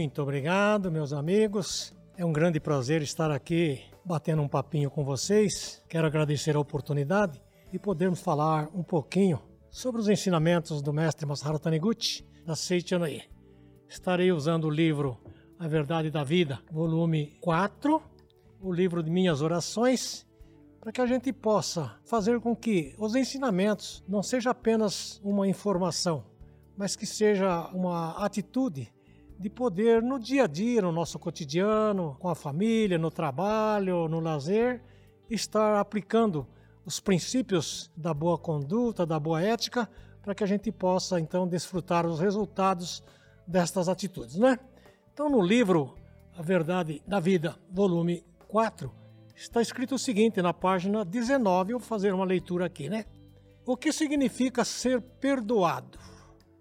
Muito obrigado, meus amigos. É um grande prazer estar aqui batendo um papinho com vocês. Quero agradecer a oportunidade e podermos falar um pouquinho sobre os ensinamentos do mestre Masaharu Taniguchi da Seichanoye. Estarei usando o livro A Verdade da Vida, volume 4, o livro de minhas orações, para que a gente possa fazer com que os ensinamentos não seja apenas uma informação, mas que seja uma atitude de poder no dia a dia, no nosso cotidiano, com a família, no trabalho, no lazer, estar aplicando os princípios da boa conduta, da boa ética, para que a gente possa então desfrutar os resultados destas atitudes, né? Então no livro A Verdade da Vida, volume 4, está escrito o seguinte na página 19, eu vou fazer uma leitura aqui, né? O que significa ser perdoado?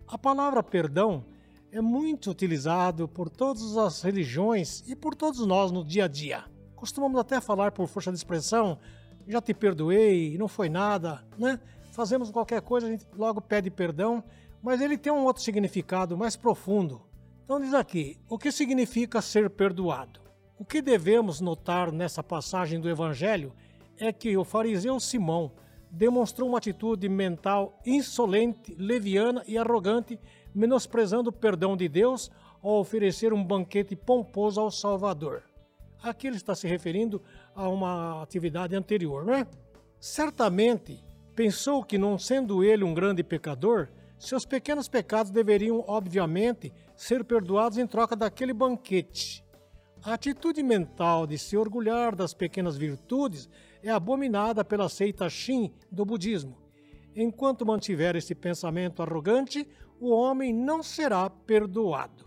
A palavra perdão é muito utilizado por todas as religiões e por todos nós no dia a dia. Costumamos até falar por força de expressão, já te perdoei, não foi nada, né? Fazemos qualquer coisa, a gente logo pede perdão, mas ele tem um outro significado mais profundo. Então diz aqui, o que significa ser perdoado? O que devemos notar nessa passagem do Evangelho é que o fariseu Simão demonstrou uma atitude mental insolente, leviana e arrogante, menosprezando o perdão de Deus ao oferecer um banquete pomposo ao Salvador. Aqui ele está se referindo a uma atividade anterior, não é? Certamente pensou que, não sendo ele um grande pecador, seus pequenos pecados deveriam, obviamente, ser perdoados em troca daquele banquete. A atitude mental de se orgulhar das pequenas virtudes é abominada pela seita Shin do budismo. Enquanto mantiver esse pensamento arrogante, o homem não será perdoado.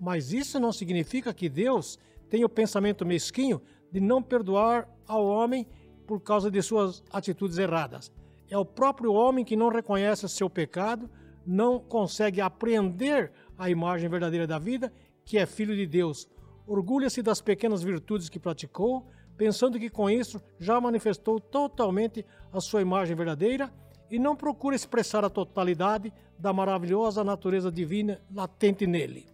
Mas isso não significa que Deus tenha o pensamento mesquinho de não perdoar ao homem por causa de suas atitudes erradas. É o próprio homem que não reconhece seu pecado, não consegue apreender a imagem verdadeira da vida, que é filho de Deus. Orgulha-se das pequenas virtudes que praticou, pensando que com isso já manifestou totalmente a sua imagem verdadeira e não procura expressar a totalidade da maravilhosa natureza divina latente nele.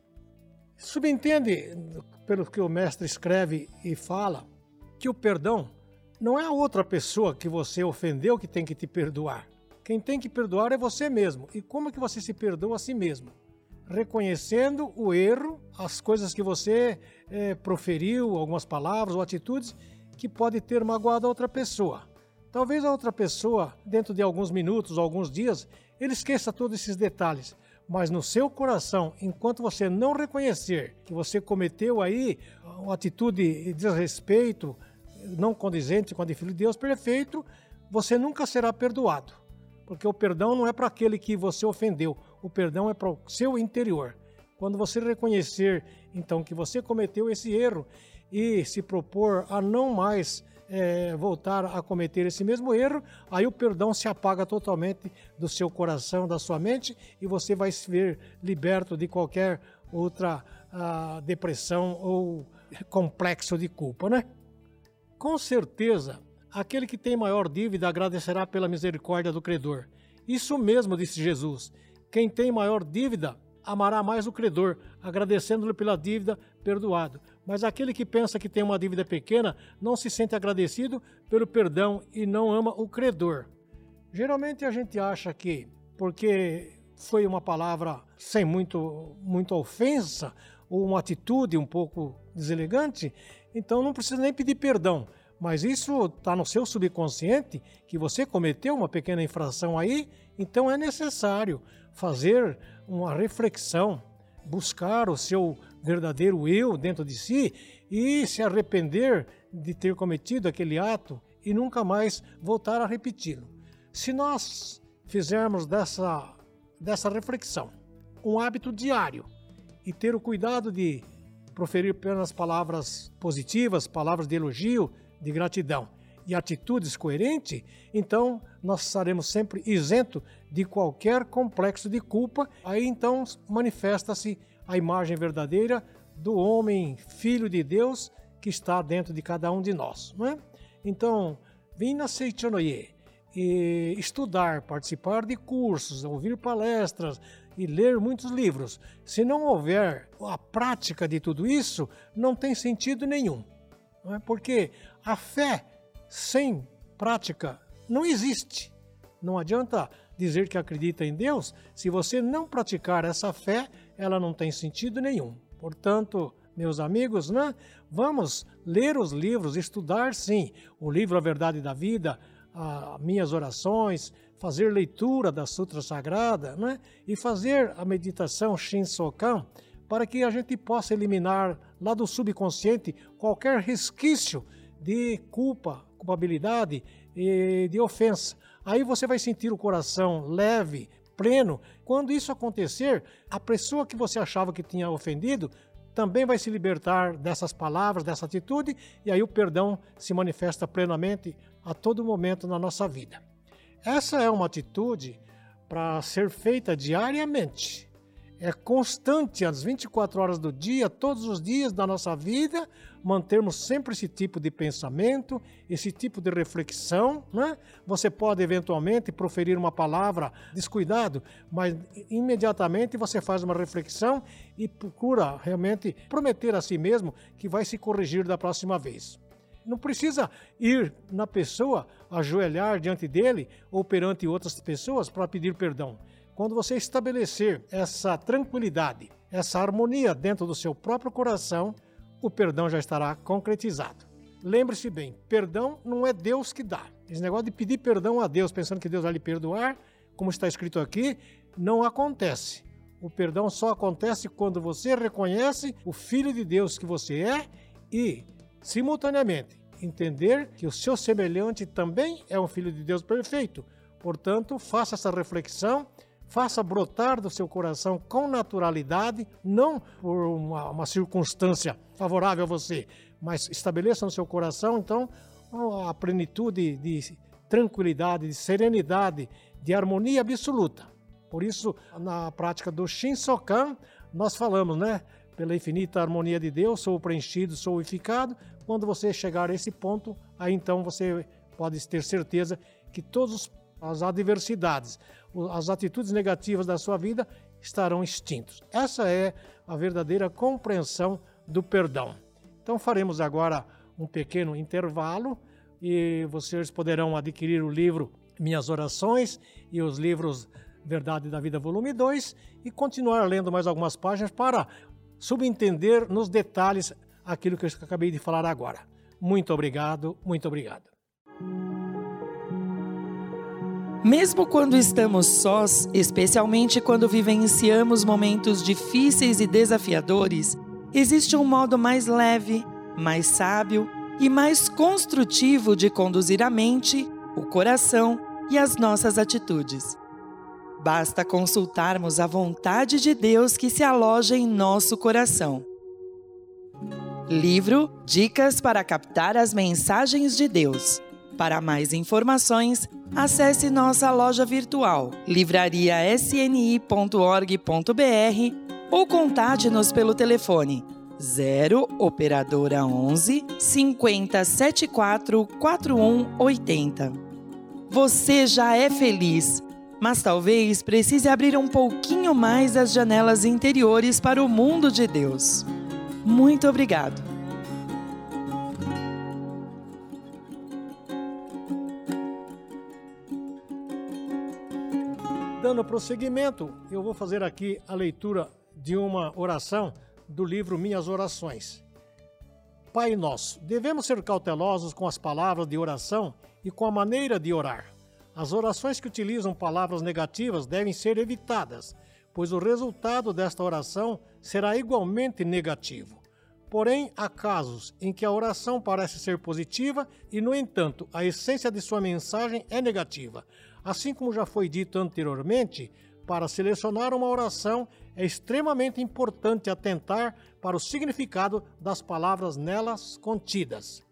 Subentende, pelo que o mestre escreve e fala, que o perdão não é a outra pessoa que você ofendeu que tem que te perdoar. Quem tem que perdoar é você mesmo. E como é que você se perdoa a si mesmo? Reconhecendo o erro, as coisas que você é, proferiu, algumas palavras ou atitudes que pode ter magoado a outra pessoa. Talvez a outra pessoa, dentro de alguns minutos ou alguns dias, ele esqueça todos esses detalhes. Mas no seu coração, enquanto você não reconhecer que você cometeu aí uma atitude de desrespeito, não condizente com a de filho de Deus perfeito, você nunca será perdoado. Porque o perdão não é para aquele que você ofendeu, o perdão é para o seu interior. Quando você reconhecer, então, que você cometeu esse erro e se propor a não mais é, voltar a cometer esse mesmo erro, aí o perdão se apaga totalmente do seu coração, da sua mente, e você vai se ver liberto de qualquer outra uh, depressão ou complexo de culpa, né? Com certeza, aquele que tem maior dívida agradecerá pela misericórdia do credor. Isso mesmo disse Jesus. Quem tem maior dívida amará mais o credor, agradecendo-lhe pela dívida perdoado. Mas aquele que pensa que tem uma dívida pequena não se sente agradecido pelo perdão e não ama o credor. Geralmente a gente acha que porque foi uma palavra sem muito, muita ofensa ou uma atitude um pouco deselegante, então não precisa nem pedir perdão. Mas isso está no seu subconsciente que você cometeu uma pequena infração aí, então é necessário fazer uma reflexão, buscar o seu verdadeiro eu dentro de si e se arrepender de ter cometido aquele ato e nunca mais voltar a repeti-lo. Se nós fizermos dessa, dessa reflexão um hábito diário e ter o cuidado de proferir apenas palavras positivas, palavras de elogio, de gratidão e atitudes coerentes, então nós estaremos sempre isento de qualquer complexo de culpa. Aí então manifesta-se a imagem verdadeira do homem, filho de Deus, que está dentro de cada um de nós. Não é? Então, vim Seichonoye e estudar, participar de cursos, ouvir palestras e ler muitos livros. Se não houver a prática de tudo isso, não tem sentido nenhum. Não é? Porque a fé sem prática não existe. Não adianta dizer que acredita em Deus, se você não praticar essa fé, ela não tem sentido nenhum. Portanto, meus amigos, né? vamos ler os livros, estudar sim, o livro A Verdade da Vida, minhas orações, fazer leitura da Sutra Sagrada né? e fazer a meditação Shinsokan para que a gente possa eliminar lá do subconsciente qualquer resquício de culpa, culpabilidade e de ofensa. Aí você vai sentir o coração leve, pleno. Quando isso acontecer, a pessoa que você achava que tinha ofendido também vai se libertar dessas palavras, dessa atitude, e aí o perdão se manifesta plenamente a todo momento na nossa vida. Essa é uma atitude para ser feita diariamente é constante, às 24 horas do dia, todos os dias da nossa vida, mantermos sempre esse tipo de pensamento, esse tipo de reflexão. Né? Você pode eventualmente proferir uma palavra descuidado, mas imediatamente você faz uma reflexão e procura realmente prometer a si mesmo que vai se corrigir da próxima vez. Não precisa ir na pessoa, ajoelhar diante dele ou perante outras pessoas para pedir perdão quando você estabelecer essa tranquilidade, essa harmonia dentro do seu próprio coração, o perdão já estará concretizado. Lembre-se bem, perdão não é Deus que dá. Esse negócio de pedir perdão a Deus pensando que Deus vai lhe perdoar, como está escrito aqui, não acontece. O perdão só acontece quando você reconhece o Filho de Deus que você é e, simultaneamente, entender que o seu semelhante também é um Filho de Deus perfeito. Portanto, faça essa reflexão faça brotar do seu coração com naturalidade, não por uma, uma circunstância favorável a você, mas estabeleça no seu coração, então, a plenitude de tranquilidade, de serenidade, de harmonia absoluta. Por isso, na prática do Shinsokan, nós falamos, né? Pela infinita harmonia de Deus, sou preenchido, sou unificado. Quando você chegar a esse ponto, aí então você pode ter certeza que todas as adversidades, as atitudes negativas da sua vida estarão extintos. Essa é a verdadeira compreensão do perdão. Então faremos agora um pequeno intervalo e vocês poderão adquirir o livro Minhas Orações e os livros Verdade da Vida, volume 2, e continuar lendo mais algumas páginas para subentender nos detalhes aquilo que eu acabei de falar agora. Muito obrigado, muito obrigado. Mesmo quando estamos sós, especialmente quando vivenciamos momentos difíceis e desafiadores, existe um modo mais leve, mais sábio e mais construtivo de conduzir a mente, o coração e as nossas atitudes. Basta consultarmos a vontade de Deus que se aloja em nosso coração. Livro Dicas para captar as mensagens de Deus. Para mais informações, acesse nossa loja virtual livrariasni.org.br ou contate-nos pelo telefone 0 operadora 11 5074 4180. Você já é feliz, mas talvez precise abrir um pouquinho mais as janelas interiores para o mundo de Deus. Muito obrigado. Dando prosseguimento, eu vou fazer aqui a leitura de uma oração do livro Minhas Orações. Pai Nosso, devemos ser cautelosos com as palavras de oração e com a maneira de orar. As orações que utilizam palavras negativas devem ser evitadas, pois o resultado desta oração será igualmente negativo. Porém, há casos em que a oração parece ser positiva e, no entanto, a essência de sua mensagem é negativa. Assim como já foi dito anteriormente, para selecionar uma oração é extremamente importante atentar para o significado das palavras nelas contidas.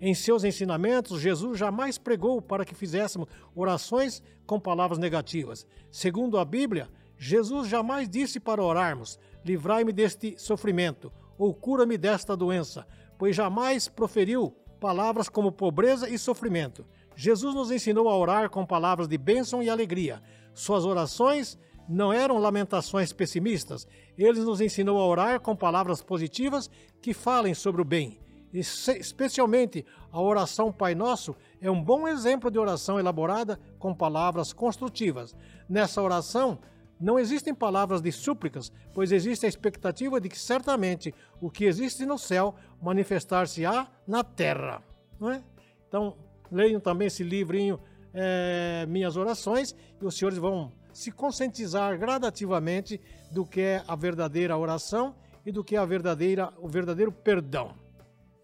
Em seus ensinamentos, Jesus jamais pregou para que fizéssemos orações com palavras negativas. Segundo a Bíblia, Jesus jamais disse para orarmos: livrai-me deste sofrimento ou cura-me desta doença, pois jamais proferiu palavras como pobreza e sofrimento. Jesus nos ensinou a orar com palavras de bênção e alegria. Suas orações não eram lamentações pessimistas. Ele nos ensinou a orar com palavras positivas que falem sobre o bem. Especialmente a oração Pai Nosso é um bom exemplo de oração elaborada com palavras construtivas. Nessa oração, não existem palavras de súplicas, pois existe a expectativa de que certamente o que existe no céu manifestar-se-á na terra. Não é? Então, leiam também esse livrinho, é, Minhas Orações, e os senhores vão se conscientizar gradativamente do que é a verdadeira oração e do que é a verdadeira, o verdadeiro perdão.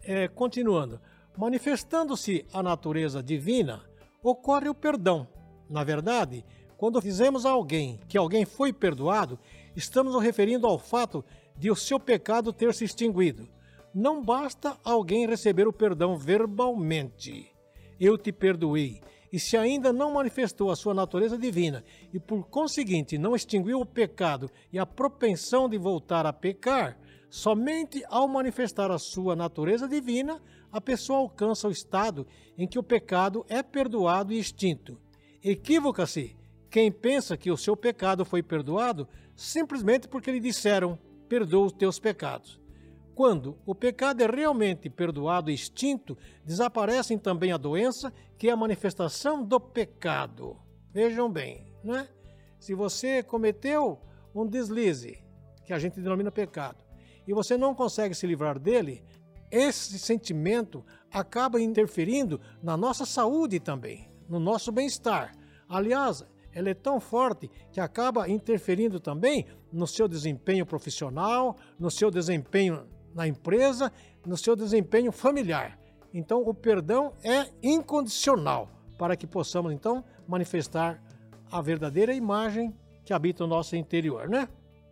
É, continuando, manifestando-se a natureza divina, ocorre o perdão. Na verdade, quando dizemos a alguém que alguém foi perdoado, estamos nos referindo ao fato de o seu pecado ter se extinguido. Não basta alguém receber o perdão verbalmente. Eu te perdoei. E se ainda não manifestou a sua natureza divina e por conseguinte não extinguiu o pecado e a propensão de voltar a pecar, somente ao manifestar a sua natureza divina, a pessoa alcança o estado em que o pecado é perdoado e extinto. Equivoca-se quem pensa que o seu pecado foi perdoado simplesmente porque lhe disseram: perdoa os teus pecados. Quando o pecado é realmente perdoado e extinto, desaparecem também a doença, que é a manifestação do pecado. Vejam bem, né? Se você cometeu um deslize, que a gente denomina pecado, e você não consegue se livrar dele, esse sentimento acaba interferindo na nossa saúde também, no nosso bem-estar. Aliás, ela é tão forte que acaba interferindo também no seu desempenho profissional, no seu desempenho na empresa, no seu desempenho familiar. Então, o perdão é incondicional para que possamos então manifestar a verdadeira imagem que habita o nosso interior, né?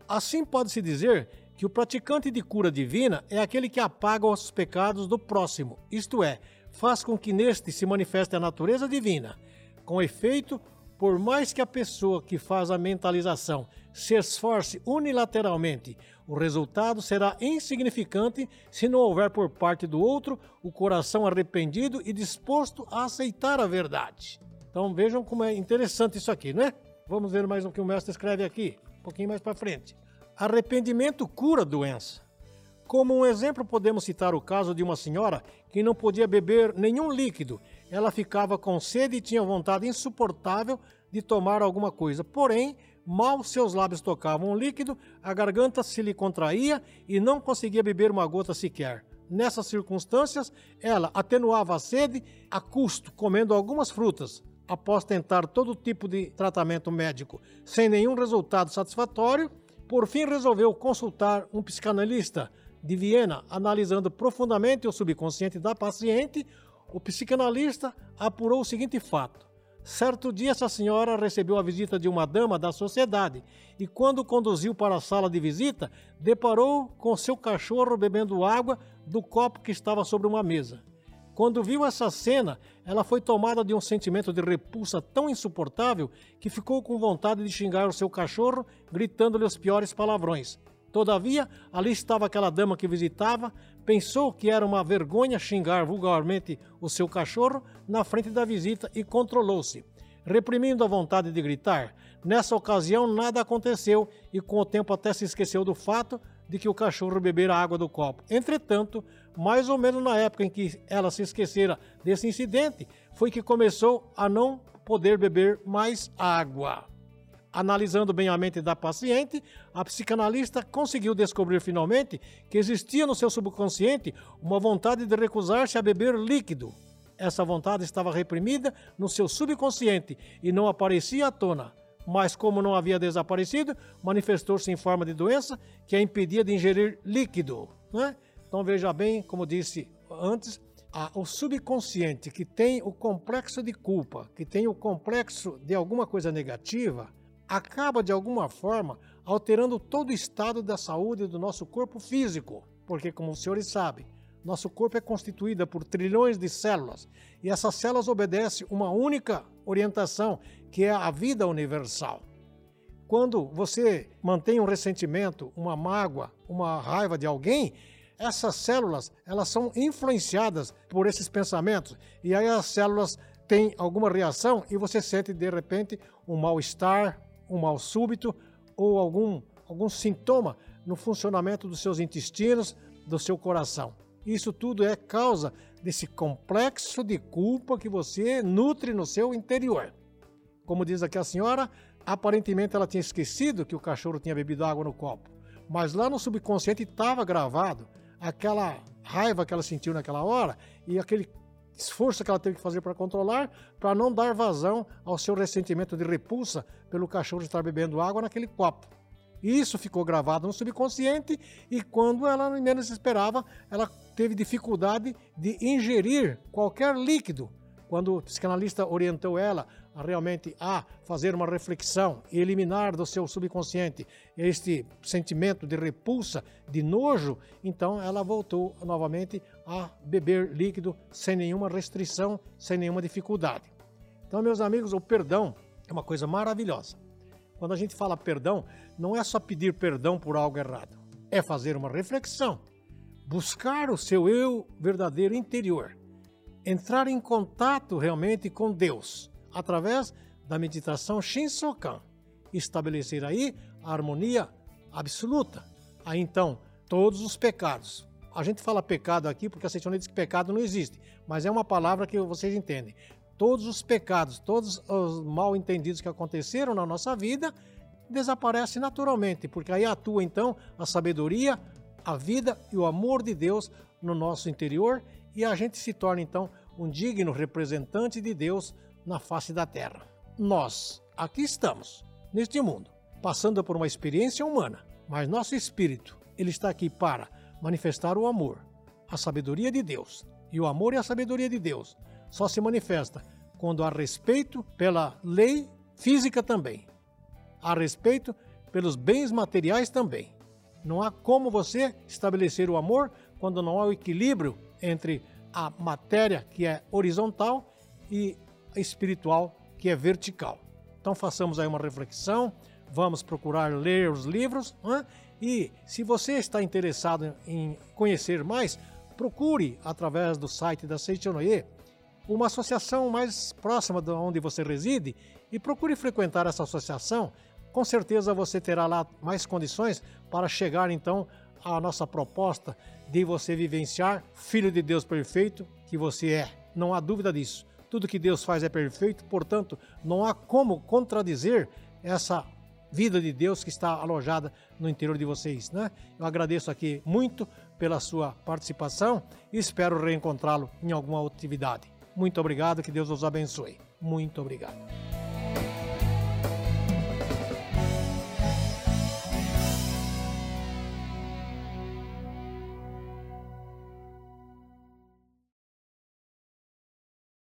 Assim pode-se dizer que o praticante de cura divina é aquele que apaga os pecados do próximo, isto é, faz com que neste se manifeste a natureza divina. Com efeito, por mais que a pessoa que faz a mentalização se esforce unilateralmente, o resultado será insignificante se não houver por parte do outro o coração arrependido e disposto a aceitar a verdade. Então vejam como é interessante isso aqui, né? Vamos ver mais o que o mestre escreve aqui, um pouquinho mais para frente. Arrependimento cura doença. Como um exemplo, podemos citar o caso de uma senhora que não podia beber nenhum líquido. Ela ficava com sede e tinha vontade insuportável de tomar alguma coisa. Porém, mal seus lábios tocavam o líquido, a garganta se lhe contraía e não conseguia beber uma gota sequer. Nessas circunstâncias, ela atenuava a sede a custo, comendo algumas frutas. Após tentar todo tipo de tratamento médico sem nenhum resultado satisfatório, por fim resolveu consultar um psicanalista de Viena, analisando profundamente o subconsciente da paciente, o psicanalista apurou o seguinte fato. Certo dia, essa senhora recebeu a visita de uma dama da sociedade e, quando conduziu para a sala de visita, deparou com seu cachorro bebendo água do copo que estava sobre uma mesa. Quando viu essa cena, ela foi tomada de um sentimento de repulsa tão insuportável que ficou com vontade de xingar o seu cachorro, gritando-lhe os piores palavrões. Todavia, ali estava aquela dama que visitava, pensou que era uma vergonha xingar vulgarmente o seu cachorro na frente da visita e controlou-se, reprimindo a vontade de gritar. Nessa ocasião, nada aconteceu e, com o tempo, até se esqueceu do fato de que o cachorro bebera água do copo. Entretanto, mais ou menos na época em que ela se esquecera desse incidente, foi que começou a não poder beber mais água. Analisando bem a mente da paciente, a psicanalista conseguiu descobrir finalmente que existia no seu subconsciente uma vontade de recusar-se a beber líquido. Essa vontade estava reprimida no seu subconsciente e não aparecia à tona. Mas, como não havia desaparecido, manifestou-se em forma de doença que a impedia de ingerir líquido. Né? Então, veja bem, como disse antes, o subconsciente que tem o complexo de culpa, que tem o complexo de alguma coisa negativa, acaba de alguma forma alterando todo o estado da saúde do nosso corpo físico, porque, como os senhores sabem, nosso corpo é constituído por trilhões de células e essas células obedecem uma única orientação, que é a vida universal. Quando você mantém um ressentimento, uma mágoa, uma raiva de alguém, essas células elas são influenciadas por esses pensamentos e aí as células tem alguma reação e você sente de repente um mal-estar, um mal súbito ou algum, algum sintoma no funcionamento dos seus intestinos, do seu coração. Isso tudo é causa desse complexo de culpa que você nutre no seu interior. Como diz aqui a senhora, aparentemente ela tinha esquecido que o cachorro tinha bebido água no copo, mas lá no subconsciente estava gravado aquela raiva que ela sentiu naquela hora e aquele esforço que ela teve que fazer para controlar, para não dar vazão ao seu ressentimento de repulsa pelo cachorro estar bebendo água naquele copo. Isso ficou gravado no subconsciente e quando ela menos esperava, ela teve dificuldade de ingerir qualquer líquido. Quando o psicanalista orientou ela a realmente a fazer uma reflexão e eliminar do seu subconsciente este sentimento de repulsa, de nojo, então ela voltou novamente a beber líquido sem nenhuma restrição, sem nenhuma dificuldade. Então, meus amigos, o perdão é uma coisa maravilhosa. Quando a gente fala perdão, não é só pedir perdão por algo errado, é fazer uma reflexão, buscar o seu eu verdadeiro interior, entrar em contato realmente com Deus através da meditação Shinsokan, estabelecer aí a harmonia absoluta. Aí então, todos os pecados. A gente fala pecado aqui porque a Seitonê diz que pecado não existe, mas é uma palavra que vocês entendem todos os pecados, todos os mal entendidos que aconteceram na nossa vida, desaparecem naturalmente, porque aí atua então a sabedoria, a vida e o amor de Deus no nosso interior e a gente se torna então um digno representante de Deus na face da terra. Nós aqui estamos, neste mundo, passando por uma experiência humana, mas nosso espírito, ele está aqui para manifestar o amor, a sabedoria de Deus. E o amor e a sabedoria de Deus só se manifesta quando há respeito pela lei física também. Há respeito pelos bens materiais também. Não há como você estabelecer o amor quando não há o equilíbrio entre a matéria, que é horizontal, e a espiritual, que é vertical. Então façamos aí uma reflexão, vamos procurar ler os livros né? E se você está interessado em conhecer mais, procure através do site da Seichonoye uma associação mais próxima de onde você reside e procure frequentar essa associação. Com certeza você terá lá mais condições para chegar então à nossa proposta de você vivenciar Filho de Deus perfeito que você é. Não há dúvida disso. Tudo que Deus faz é perfeito, portanto, não há como contradizer essa vida de Deus que está alojada no interior de vocês, né? Eu agradeço aqui muito pela sua participação e espero reencontrá-lo em alguma atividade. Muito obrigado, que Deus os abençoe. Muito obrigado.